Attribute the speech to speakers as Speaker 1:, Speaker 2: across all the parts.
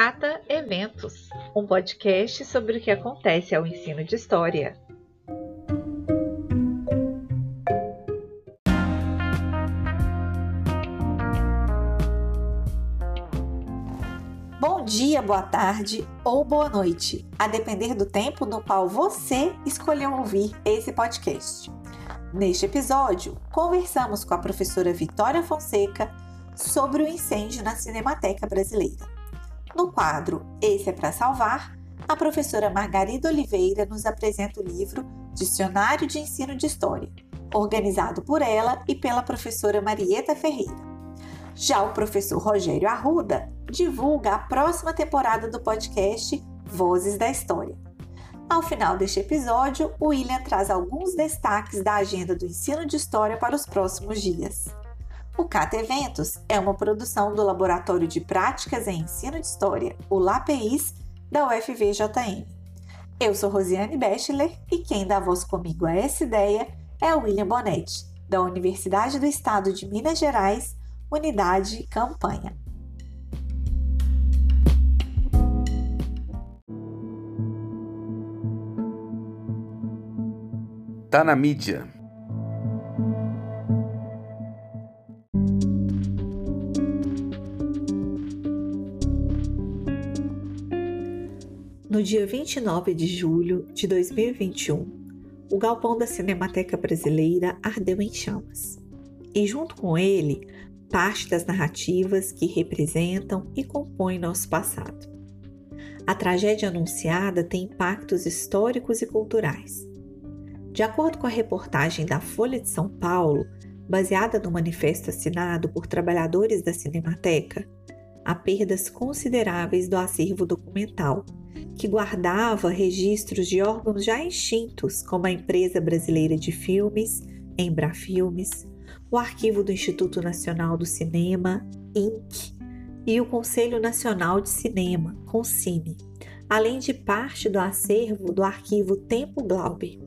Speaker 1: Cata Eventos, um podcast sobre o que acontece ao ensino de história.
Speaker 2: Bom dia, boa tarde ou boa noite, a depender do tempo no qual você escolheu ouvir esse podcast. Neste episódio, conversamos com a professora Vitória Fonseca sobre o incêndio na Cinemateca Brasileira. No quadro Esse é para Salvar, a professora Margarida Oliveira nos apresenta o livro Dicionário de Ensino de História, organizado por ela e pela professora Marieta Ferreira. Já o professor Rogério Arruda divulga a próxima temporada do podcast Vozes da História. Ao final deste episódio, o William traz alguns destaques da agenda do ensino de história para os próximos dias. O CATA Eventos é uma produção do Laboratório de Práticas em Ensino de História, o LAPEIS, da UFVJM. Eu sou Rosiane Bechler e quem dá voz comigo a essa ideia é William Bonetti, da Universidade do Estado de Minas Gerais, Unidade Campanha.
Speaker 3: Tá na mídia.
Speaker 2: No dia 29 de julho de 2021, o galpão da Cinemateca Brasileira ardeu em chamas. E junto com ele, parte das narrativas que representam e compõem nosso passado. A tragédia anunciada tem impactos históricos e culturais. De acordo com a reportagem da Folha de São Paulo, baseada no manifesto assinado por trabalhadores da Cinemateca, há perdas consideráveis do acervo documental que guardava registros de órgãos já extintos, como a Empresa Brasileira de Filmes, Embrafilmes, o Arquivo do Instituto Nacional do Cinema, INC, e o Conselho Nacional de Cinema, CONCINE, além de parte do acervo do Arquivo Tempo Glauber.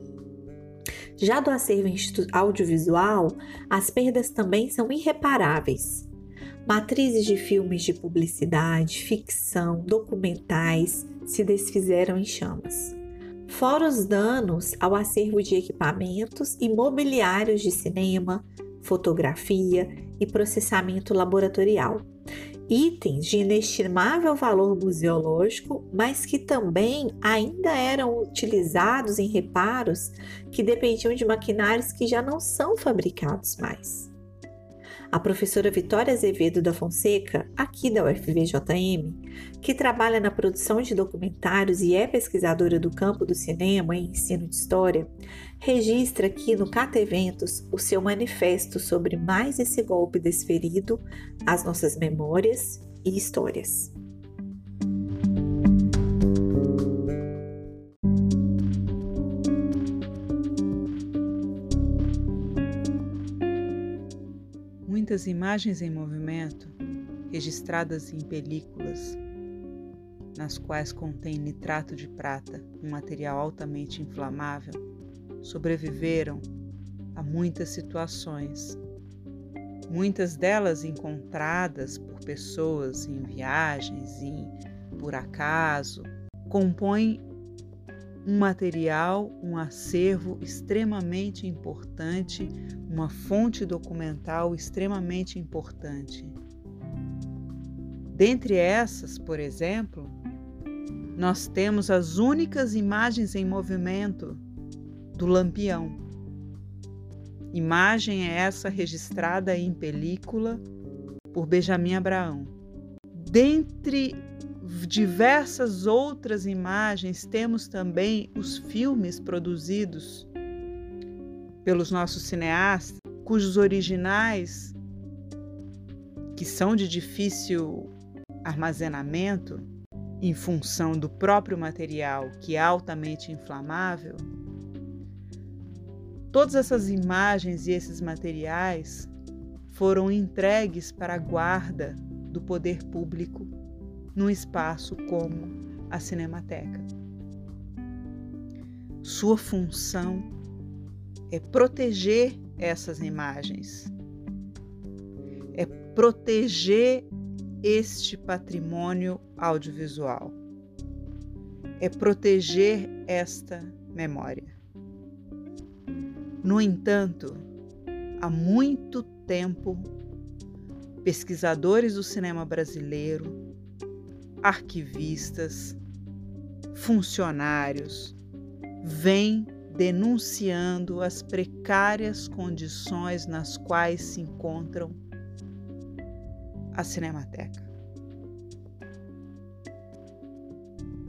Speaker 2: Já do acervo audiovisual, as perdas também são irreparáveis. Matrizes de filmes de publicidade, ficção, documentais, se desfizeram em chamas. Fora os danos ao acervo de equipamentos e mobiliários de cinema, fotografia e processamento laboratorial. Itens de inestimável valor museológico, mas que também ainda eram utilizados em reparos que dependiam de maquinários que já não são fabricados mais. A professora Vitória Azevedo da Fonseca, aqui da UFVJM, que trabalha na produção de documentários e é pesquisadora do campo do cinema e ensino de história, registra aqui no Cata Eventos o seu manifesto sobre mais esse golpe desferido às nossas memórias e histórias.
Speaker 4: Muitas imagens em movimento, registradas em películas, nas quais contém nitrato de prata, um material altamente inflamável, sobreviveram a muitas situações. Muitas delas encontradas por pessoas em viagens e por acaso, compõem um material, um acervo extremamente importante, uma fonte documental extremamente importante. Dentre essas, por exemplo, nós temos as únicas imagens em movimento do Lampião. Imagem é essa registrada em película por Benjamin Abraão. Dentre diversas outras imagens, temos também os filmes produzidos pelos nossos cineastas, cujos originais, que são de difícil armazenamento, em função do próprio material que é altamente inflamável, todas essas imagens e esses materiais foram entregues para a guarda do poder público num espaço como a Cinemateca. Sua função é proteger essas imagens, é proteger este patrimônio audiovisual, é proteger esta memória. No entanto, há muito tempo, pesquisadores do cinema brasileiro, arquivistas, funcionários vêm denunciando as precárias condições nas quais se encontram a Cinemateca.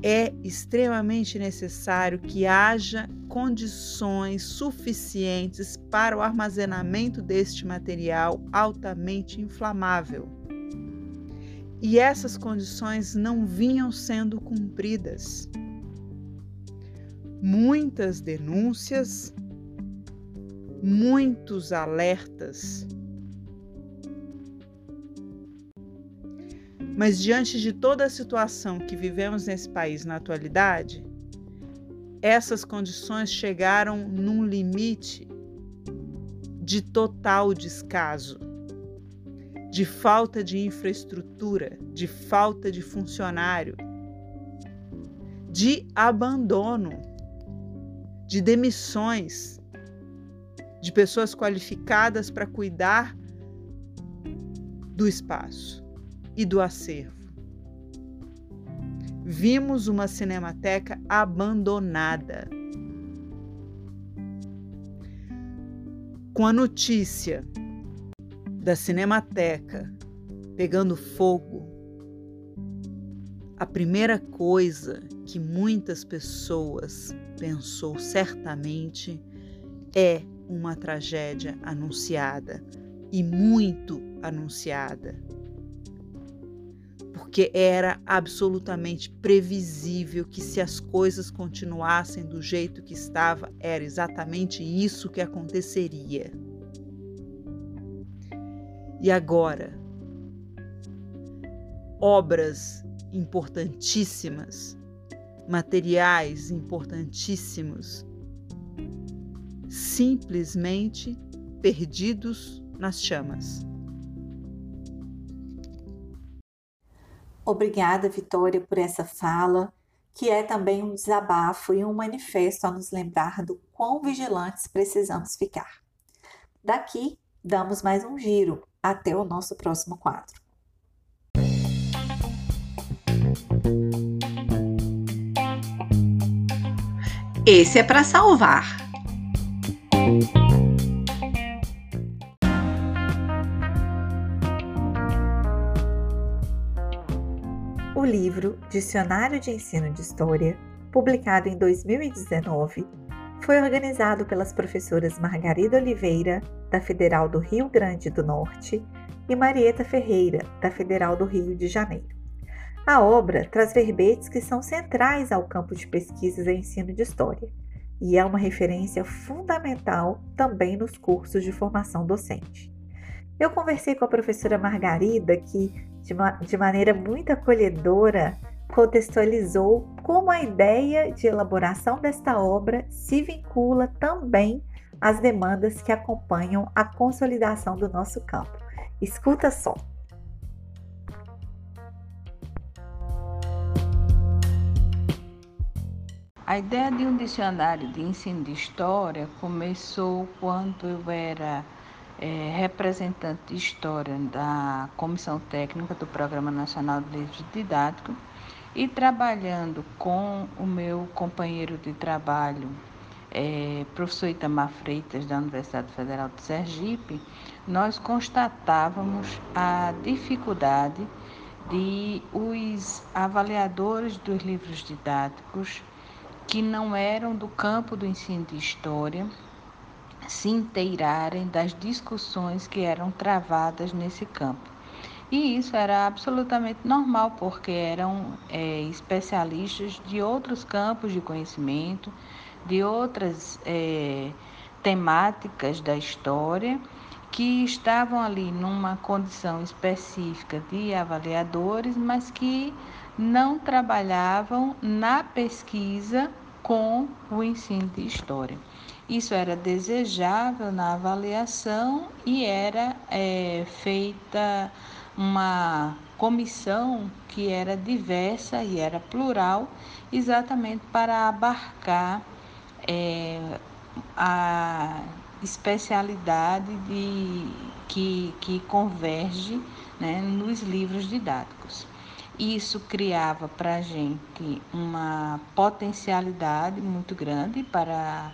Speaker 4: É extremamente necessário que haja condições suficientes para o armazenamento deste material altamente inflamável. E essas condições não vinham sendo cumpridas. Muitas denúncias, muitos alertas Mas diante de toda a situação que vivemos nesse país na atualidade, essas condições chegaram num limite de total descaso, de falta de infraestrutura, de falta de funcionário, de abandono, de demissões de pessoas qualificadas para cuidar do espaço e do acervo. Vimos uma cinemateca abandonada. Com a notícia da cinemateca pegando fogo, a primeira coisa que muitas pessoas pensou certamente é uma tragédia anunciada e muito anunciada porque era absolutamente previsível que se as coisas continuassem do jeito que estava, era exatamente isso que aconteceria. E agora, obras importantíssimas, materiais importantíssimos, simplesmente perdidos nas chamas.
Speaker 2: Obrigada, Vitória, por essa fala, que é também um desabafo e um manifesto a nos lembrar do quão vigilantes precisamos ficar. Daqui, damos mais um giro até o nosso próximo quadro.
Speaker 1: Esse é para salvar.
Speaker 2: O livro Dicionário de Ensino de História, publicado em 2019, foi organizado pelas professoras Margarida Oliveira, da Federal do Rio Grande do Norte, e Marieta Ferreira, da Federal do Rio de Janeiro. A obra traz verbetes que são centrais ao campo de pesquisas e ensino de história, e é uma referência fundamental também nos cursos de formação docente. Eu conversei com a professora Margarida, que de, uma, de maneira muito acolhedora, contextualizou como a ideia de elaboração desta obra se vincula também às demandas que acompanham a consolidação do nosso campo. Escuta só.
Speaker 3: A ideia de um dicionário de ensino de história começou quando eu era é, representante de História da Comissão Técnica do Programa Nacional de Livros Didáticos e trabalhando com o meu companheiro de trabalho, é, professor Itamar Freitas, da Universidade Federal de Sergipe, nós constatávamos a dificuldade de os avaliadores dos livros didáticos que não eram do campo do ensino de história se inteirarem das discussões que eram travadas nesse campo. E isso era absolutamente normal, porque eram é, especialistas de outros campos de conhecimento, de outras é, temáticas da história, que estavam ali numa condição específica de avaliadores, mas que não trabalhavam na pesquisa com o ensino de história. Isso era desejável na avaliação e era é, feita uma comissão que era diversa e era plural, exatamente para abarcar é, a especialidade de, que, que converge né, nos livros didáticos. Isso criava para a gente uma potencialidade muito grande para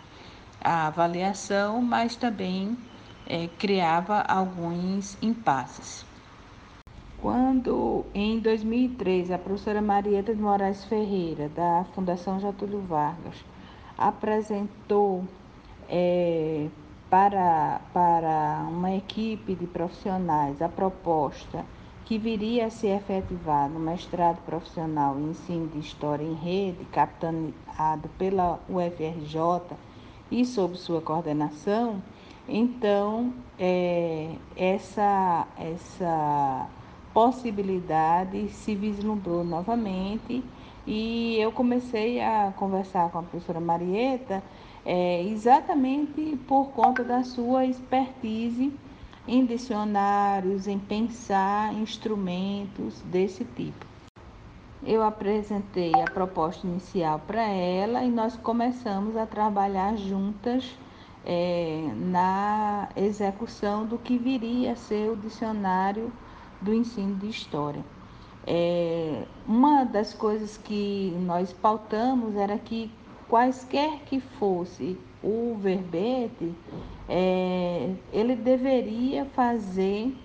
Speaker 3: a avaliação, mas também é, criava alguns impasses. Quando, em 2003, a professora Marieta de Moraes Ferreira, da Fundação Getúlio Vargas, apresentou é, para, para uma equipe de profissionais a proposta que viria a ser efetivado no mestrado profissional em ensino de história em rede, capitaneado pela UFRJ e sob sua coordenação, então é, essa, essa possibilidade se vislumbrou novamente e eu comecei a conversar com a professora Marieta é, exatamente por conta da sua expertise em dicionários, em pensar instrumentos desse tipo. Eu apresentei a proposta inicial para ela e nós começamos a trabalhar juntas é, na execução do que viria a ser o dicionário do ensino de história. É, uma das coisas que nós pautamos era que quaisquer que fosse o verbete, é, ele deveria fazer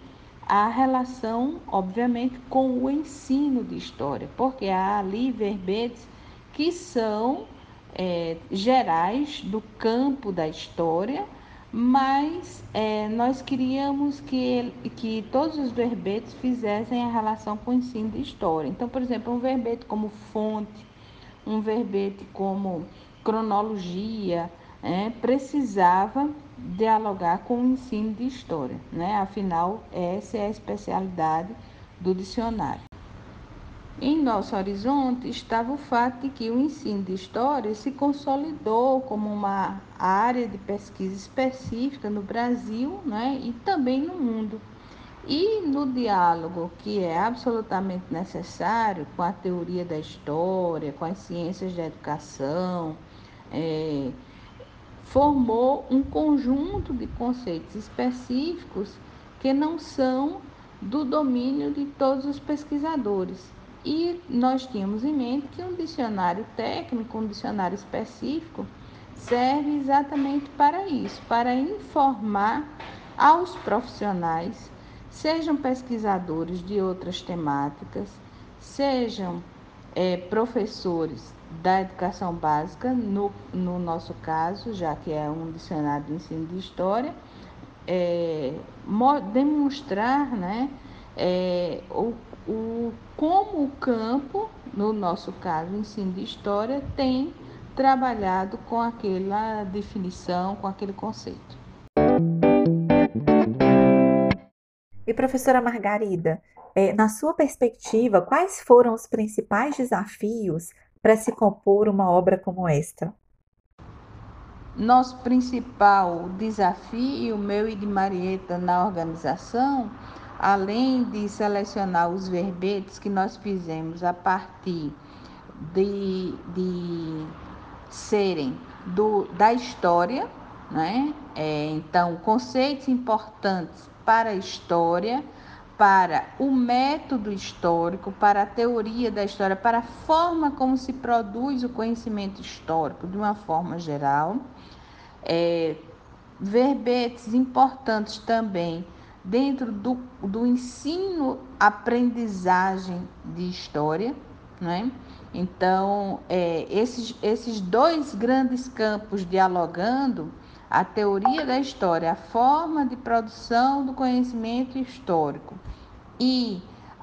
Speaker 3: a relação, obviamente, com o ensino de história, porque há ali verbetes que são é, gerais do campo da história, mas é, nós queríamos que, que todos os verbetes fizessem a relação com o ensino de história. Então, por exemplo, um verbete como fonte, um verbete como cronologia, é, precisava dialogar com o ensino de história, né? afinal, essa é a especialidade do dicionário. Em nosso horizonte estava o fato de que o ensino de história se consolidou como uma área de pesquisa específica no Brasil né, e também no mundo. E no diálogo que é absolutamente necessário com a teoria da história, com as ciências da educação, é, formou um conjunto de conceitos específicos que não são do domínio de todos os pesquisadores. E nós tínhamos em mente que um dicionário técnico, um dicionário específico, serve exatamente para isso, para informar aos profissionais, sejam pesquisadores de outras temáticas, sejam é, professores da educação básica, no, no nosso caso, já que é um dicionário de ensino de história, é, demonstrar né, é, o, o, como o campo, no nosso caso, o ensino de história, tem trabalhado com aquela definição, com aquele conceito.
Speaker 2: E professora Margarida, é, na sua perspectiva, quais foram os principais desafios para se compor uma obra como esta?
Speaker 3: Nosso principal desafio, meu e de Marieta, na organização, além de selecionar os verbetes que nós fizemos a partir de, de serem do, da história, né? É, então, conceitos importantes para a história, para o método histórico, para a teoria da história, para a forma como se produz o conhecimento histórico de uma forma geral. É, verbetes importantes também dentro do, do ensino, aprendizagem de história, né? Então, é, esses, esses dois grandes campos dialogando, a teoria da história, a forma de produção do conhecimento histórico e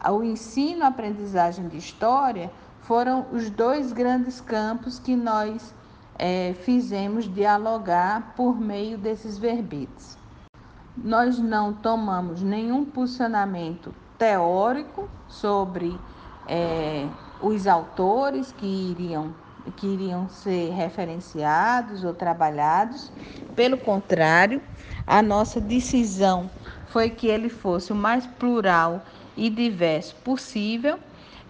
Speaker 3: o ensino, aprendizagem de história, foram os dois grandes campos que nós é, fizemos dialogar por meio desses verbetes. Nós não tomamos nenhum posicionamento teórico sobre é, os autores que iriam que iriam ser referenciados ou trabalhados. Pelo contrário, a nossa decisão foi que ele fosse o mais plural e diverso possível.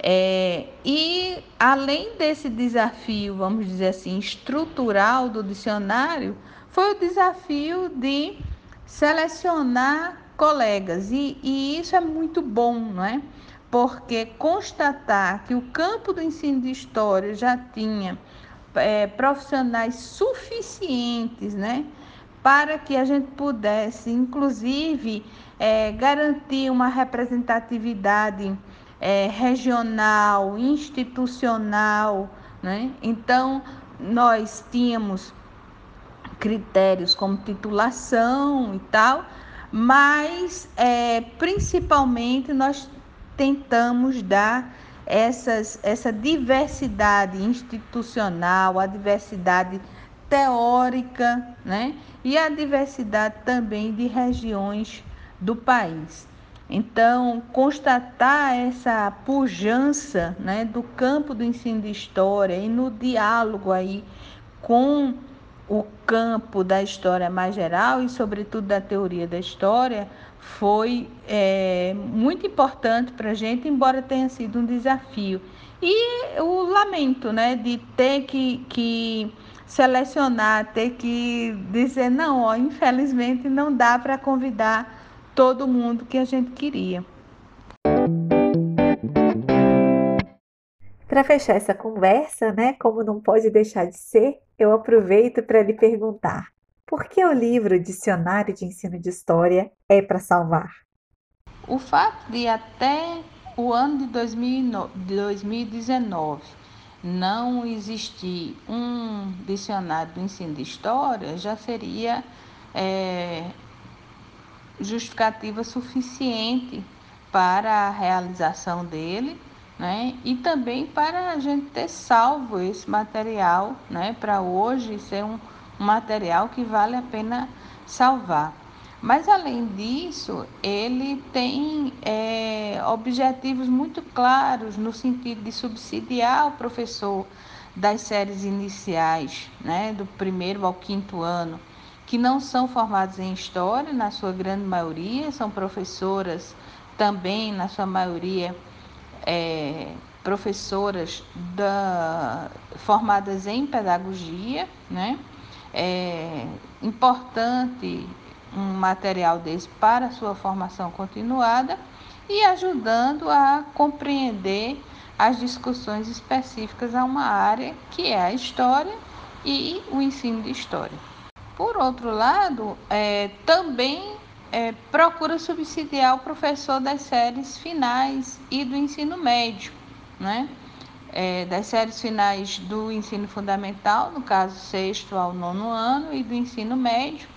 Speaker 3: É, e além desse desafio, vamos dizer assim, estrutural do dicionário, foi o desafio de selecionar colegas. E, e isso é muito bom, não é? Porque constatar que o campo do ensino de história já tinha é, profissionais suficientes, né? Para que a gente pudesse, inclusive, é, garantir uma representatividade é, regional, institucional, né? Então, nós tínhamos critérios como titulação e tal, mas é, principalmente nós tentamos dar essas, essa diversidade institucional, a diversidade teórica, né? E a diversidade também de regiões do país. Então, constatar essa pujança né, do campo do ensino de história e no diálogo aí com o campo da história mais geral e, sobretudo, da teoria da história, foi é, muito importante para a gente, embora tenha sido um desafio. E o lamento né, de ter que, que selecionar, ter que dizer, não, ó, infelizmente não dá para convidar todo mundo que a gente queria.
Speaker 2: Para fechar essa conversa, né, como não pode deixar de ser, eu aproveito para lhe perguntar: por que o livro Dicionário de Ensino de História é para salvar?
Speaker 3: O fato de até o ano de 2019 não existir um dicionário do ensino de história já seria é, justificativa suficiente para a realização dele, né? E também para a gente ter salvo esse material, né? Para hoje ser um, um material que vale a pena salvar. Mas além disso, ele tem é, objetivos muito claros no sentido de subsidiar o professor das séries iniciais, né, do primeiro ao quinto ano, que não são formados em história, na sua grande maioria, são professoras também, na sua maioria, é, professoras da, formadas em pedagogia, né? É importante um material desse para a sua formação continuada e ajudando a compreender as discussões específicas a uma área que é a história e o ensino de história. Por outro lado, é, também é, procura subsidiar o professor das séries finais e do ensino médio, né? É, das séries finais do ensino fundamental, no caso sexto ao nono ano, e do ensino médio,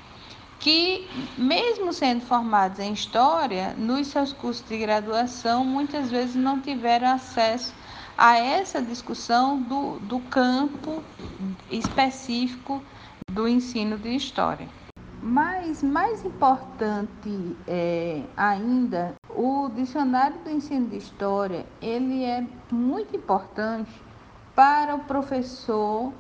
Speaker 3: que, mesmo sendo formados em história, nos seus cursos de graduação, muitas vezes não tiveram acesso a essa discussão do, do campo específico do ensino de história. Mas mais importante é, ainda, o dicionário do ensino de história ele é muito importante para o professor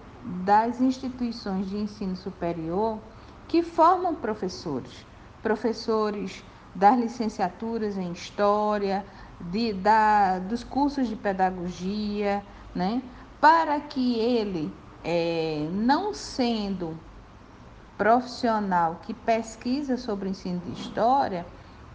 Speaker 3: das instituições de ensino superior que formam professores, professores das licenciaturas em história, de, da, dos cursos de pedagogia, né, para que ele é, não sendo profissional que pesquisa sobre o ensino de história,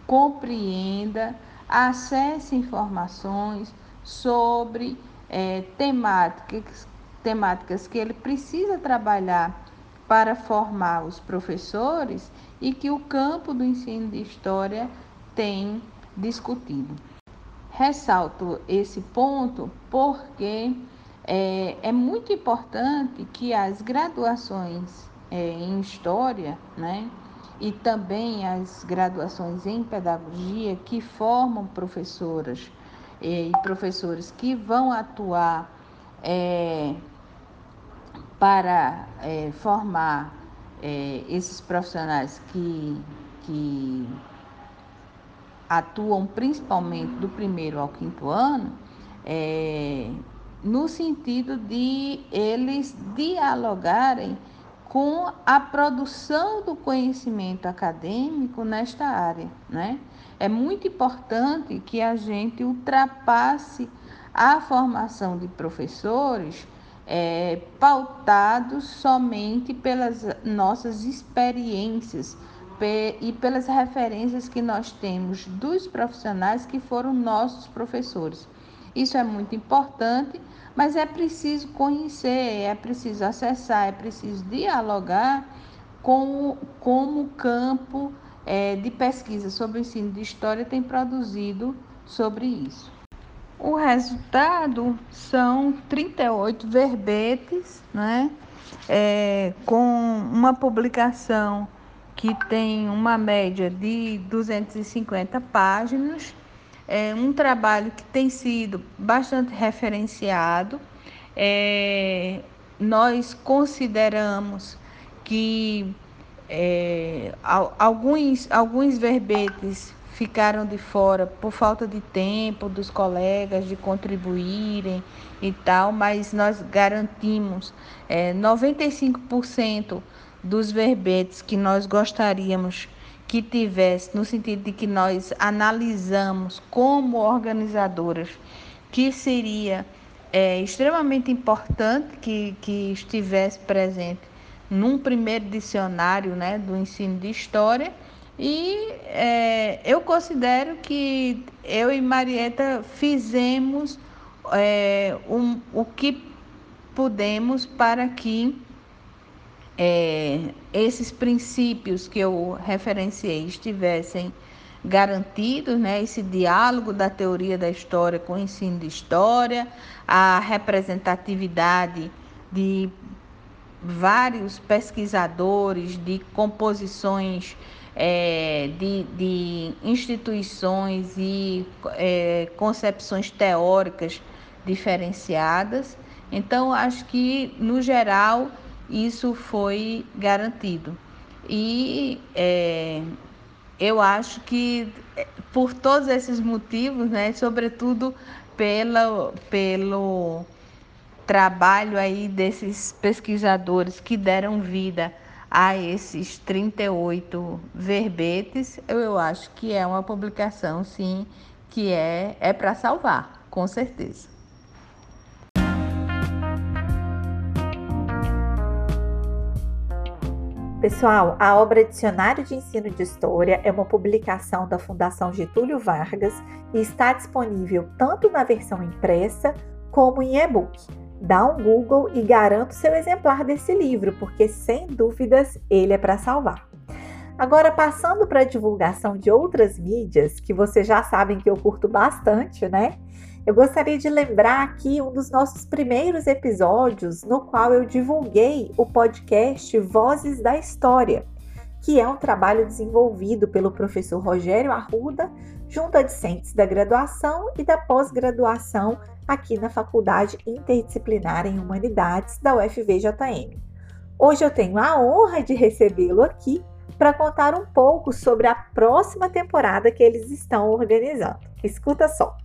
Speaker 3: compreenda, acesse informações sobre é, temáticas, temáticas que ele precisa trabalhar para formar os professores e que o campo do ensino de história tem discutido. Ressalto esse ponto porque é, é muito importante que as graduações é, em História, né, e também as graduações em Pedagogia, que formam professoras é, e professores que vão atuar é, para é, formar é, esses profissionais que, que atuam principalmente do primeiro ao quinto ano, no sentido de eles dialogarem com a produção do conhecimento acadêmico nesta área, né? é muito importante que a gente ultrapasse a formação de professores é, pautados somente pelas nossas experiências e pelas referências que nós temos dos profissionais que foram nossos professores. Isso é muito importante, mas é preciso conhecer, é preciso acessar, é preciso dialogar com como o campo é, de pesquisa sobre o ensino de história tem produzido sobre isso. O resultado são 38 verbetes, né? É, com uma publicação que tem uma média de 250 páginas, é um trabalho que tem sido bastante referenciado. É, nós consideramos que é, alguns, alguns verbetes ficaram de fora por falta de tempo dos colegas de contribuírem e tal, mas nós garantimos é, 95% dos verbetes que nós gostaríamos que tivesse, no sentido de que nós analisamos como organizadoras que seria é, extremamente importante que, que estivesse presente num primeiro dicionário né, do ensino de história. E é, eu considero que eu e Marieta fizemos é, um, o que pudemos para que é, esses princípios que eu referenciei estivessem garantidos, né, esse diálogo da teoria da história com o ensino de história, a representatividade de vários pesquisadores, de composições é, de, de, instituições e é, concepções teóricas diferenciadas. Então, acho que, no geral, isso foi garantido. E é, eu acho que é, por todos esses motivos, né, sobretudo pela, pelo trabalho aí desses pesquisadores que deram vida a esses 38 verbetes, eu, eu acho que é uma publicação, sim, que é, é para salvar, com certeza.
Speaker 2: Pessoal, a obra Dicionário de Ensino de História é uma publicação da Fundação Getúlio Vargas e está disponível tanto na versão impressa como em e-book. Dá um Google e garanto seu exemplar desse livro, porque sem dúvidas ele é para salvar. Agora, passando para a divulgação de outras mídias, que vocês já sabem que eu curto bastante, né? Eu gostaria de lembrar aqui um dos nossos primeiros episódios, no qual eu divulguei o podcast Vozes da História, que é um trabalho desenvolvido pelo professor Rogério Arruda, junto a discentes da graduação e da pós-graduação aqui na Faculdade Interdisciplinar em Humanidades da UFVJM. Hoje eu tenho a honra de recebê-lo aqui para contar um pouco sobre a próxima temporada que eles estão organizando. Escuta só!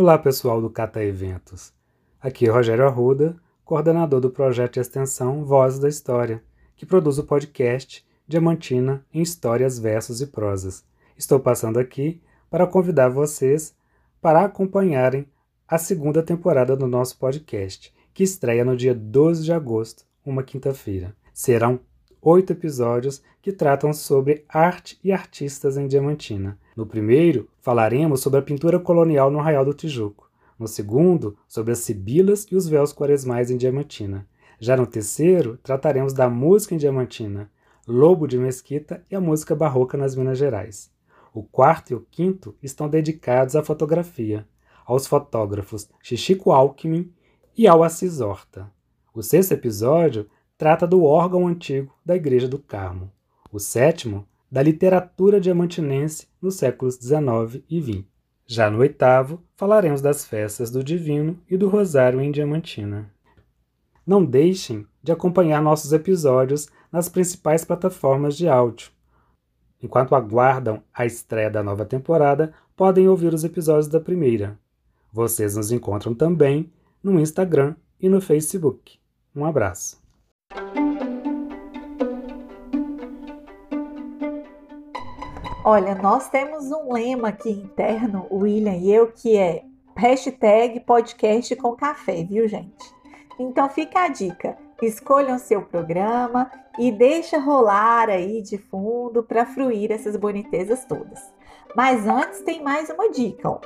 Speaker 5: Olá pessoal do Cata Eventos. Aqui é Rogério Arruda, coordenador do projeto de extensão Vozes da História, que produz o podcast Diamantina em Histórias, Versos e Prosas. Estou passando aqui para convidar vocês para acompanharem a segunda temporada do nosso podcast, que estreia no dia 12 de agosto, uma quinta-feira. Serão oito episódios que tratam sobre arte e artistas em Diamantina. No primeiro, falaremos sobre a pintura colonial no Arraial do Tijuco. No segundo, sobre as sibilas e os véus quaresmais em Diamantina. Já no terceiro, trataremos da música em Diamantina, Lobo de Mesquita e a música barroca nas Minas Gerais. O quarto e o quinto estão dedicados à fotografia, aos fotógrafos Chichico Alckmin e ao Assis Horta. O sexto episódio trata do órgão antigo da Igreja do Carmo. O sétimo, da literatura diamantinense nos séculos XIX e XX. Já no oitavo, falaremos das festas do Divino e do Rosário em Diamantina. Não deixem de acompanhar nossos episódios nas principais plataformas de áudio. Enquanto aguardam a estreia da nova temporada, podem ouvir os episódios da primeira. Vocês nos encontram também no Instagram e no Facebook. Um abraço.
Speaker 2: Olha, nós temos um lema aqui interno, William e eu, que é hashtag podcast com café, viu, gente? Então fica a dica. Escolham seu programa e deixa rolar aí de fundo para fruir essas bonitezas todas. Mas antes tem mais uma dica. Ó.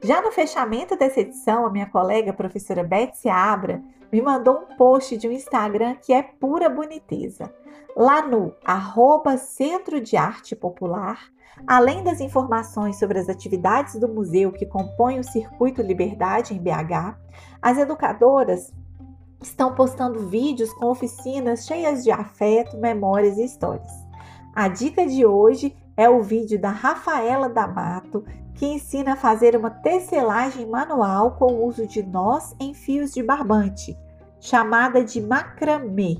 Speaker 2: Já no fechamento dessa edição, a minha colega a professora Betsy Abra me mandou um post de um Instagram que é pura boniteza. Lá no arroba Centro de Arte Popular, além das informações sobre as atividades do museu que compõem o Circuito Liberdade em BH, as educadoras estão postando vídeos com oficinas cheias de afeto, memórias e histórias. A dica de hoje é o vídeo da Rafaela D'Amato, que ensina a fazer uma tecelagem manual com o uso de nós em fios de barbante, chamada de macramê.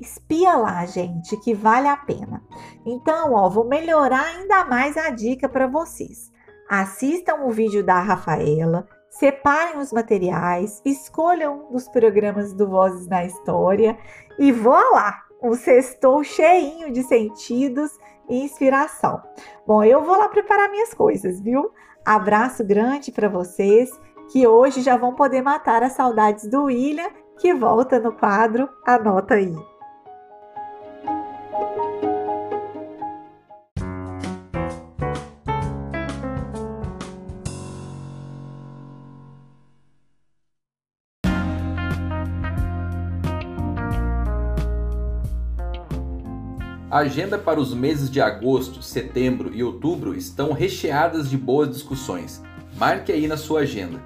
Speaker 2: Espia lá, gente, que vale a pena. Então, ó, vou melhorar ainda mais a dica para vocês. Assistam o vídeo da Rafaela, separem os materiais, escolham um dos programas do Vozes na História e vou lá! O sextou cheinho de sentidos e inspiração. Bom, eu vou lá preparar minhas coisas, viu? Abraço grande para vocês que hoje já vão poder matar as saudades do William, que volta no quadro Anota aí.
Speaker 6: A agenda para os meses de agosto, setembro e outubro estão recheadas de boas discussões. Marque aí na sua agenda.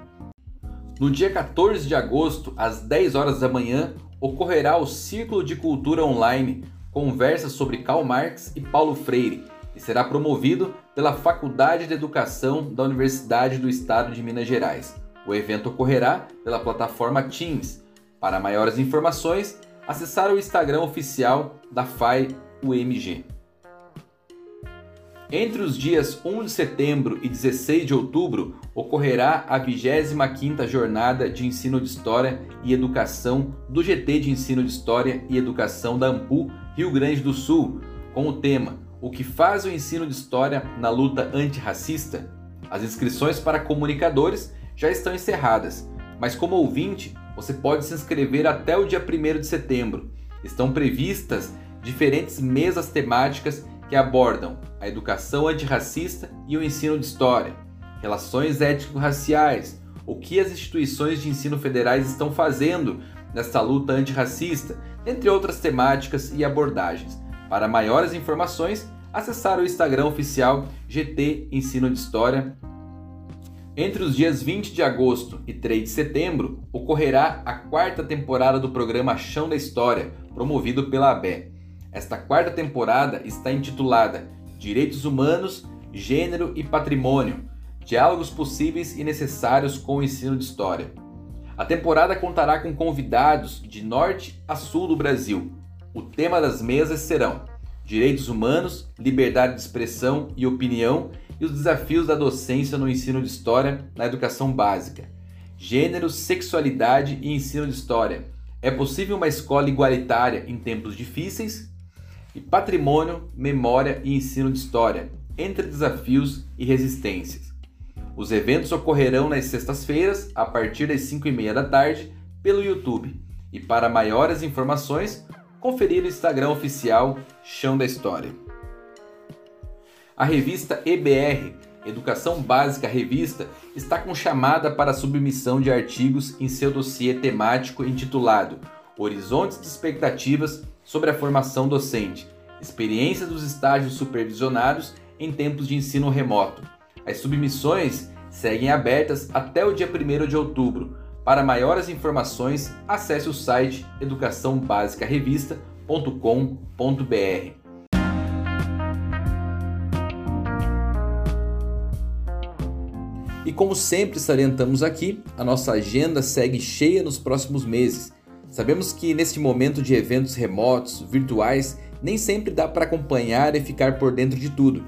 Speaker 6: No dia 14 de agosto, às 10 horas da manhã, ocorrerá o Círculo de Cultura Online, conversas sobre Karl Marx e Paulo Freire, e será promovido pela Faculdade de Educação da Universidade do Estado de Minas Gerais. O evento ocorrerá pela plataforma Teams. Para maiores informações, acessar o Instagram oficial da FAI UMG. Entre os dias 1 de setembro e 16 de outubro ocorrerá a 25ª Jornada de Ensino de História e Educação do GT de Ensino de História e Educação da AMPU, Rio Grande do Sul, com o tema O que faz o ensino de história na luta antirracista? As inscrições para comunicadores já estão encerradas, mas como ouvinte, você pode se inscrever até o dia 1 de setembro. Estão previstas diferentes mesas temáticas que abordam a educação antirracista e o ensino de história, relações étnico-raciais, o que as instituições de ensino federais estão fazendo nesta luta antirracista, entre outras temáticas e abordagens. Para maiores informações, acessar o Instagram oficial GT Ensino de História. Entre os dias 20 de agosto e 3 de setembro, ocorrerá a quarta temporada do programa Chão da História, promovido pela ABE. Esta quarta temporada está intitulada Direitos Humanos, Gênero e Patrimônio Diálogos possíveis e necessários com o ensino de história. A temporada contará com convidados de norte a sul do Brasil. O tema das mesas serão Direitos Humanos, Liberdade de Expressão e Opinião e os desafios da docência no ensino de história na educação básica. Gênero, sexualidade e ensino de história. É possível uma escola igualitária em tempos difíceis? E patrimônio, memória e ensino de história, entre desafios e resistências. Os eventos ocorrerão nas sextas-feiras, a partir das 5 e meia da tarde, pelo YouTube. E para maiores informações, conferir o Instagram oficial Chão da História. A revista EBR, Educação Básica Revista, está com chamada para submissão de artigos em seu dossiê temático intitulado Horizontes de Expectativas sobre a formação docente, experiência dos estágios supervisionados em tempos de ensino remoto. As submissões seguem abertas até o dia 1 de outubro. Para maiores informações, acesse o site educaçãobasicarevista.com.br. E como sempre salientamos aqui, a nossa agenda segue cheia nos próximos meses. Sabemos que neste momento de eventos remotos, virtuais, nem sempre dá para acompanhar e ficar por dentro de tudo.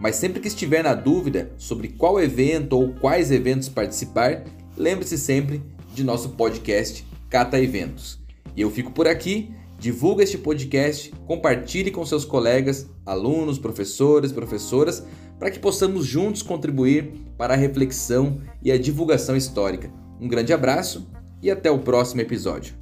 Speaker 6: Mas sempre que estiver na dúvida sobre qual evento ou quais eventos participar, lembre-se sempre de nosso podcast Cata Eventos. E eu fico por aqui. Divulga este podcast, compartilhe com seus colegas, alunos, professores, professoras, para que possamos juntos contribuir para a reflexão e a divulgação histórica. Um grande abraço e até o próximo episódio.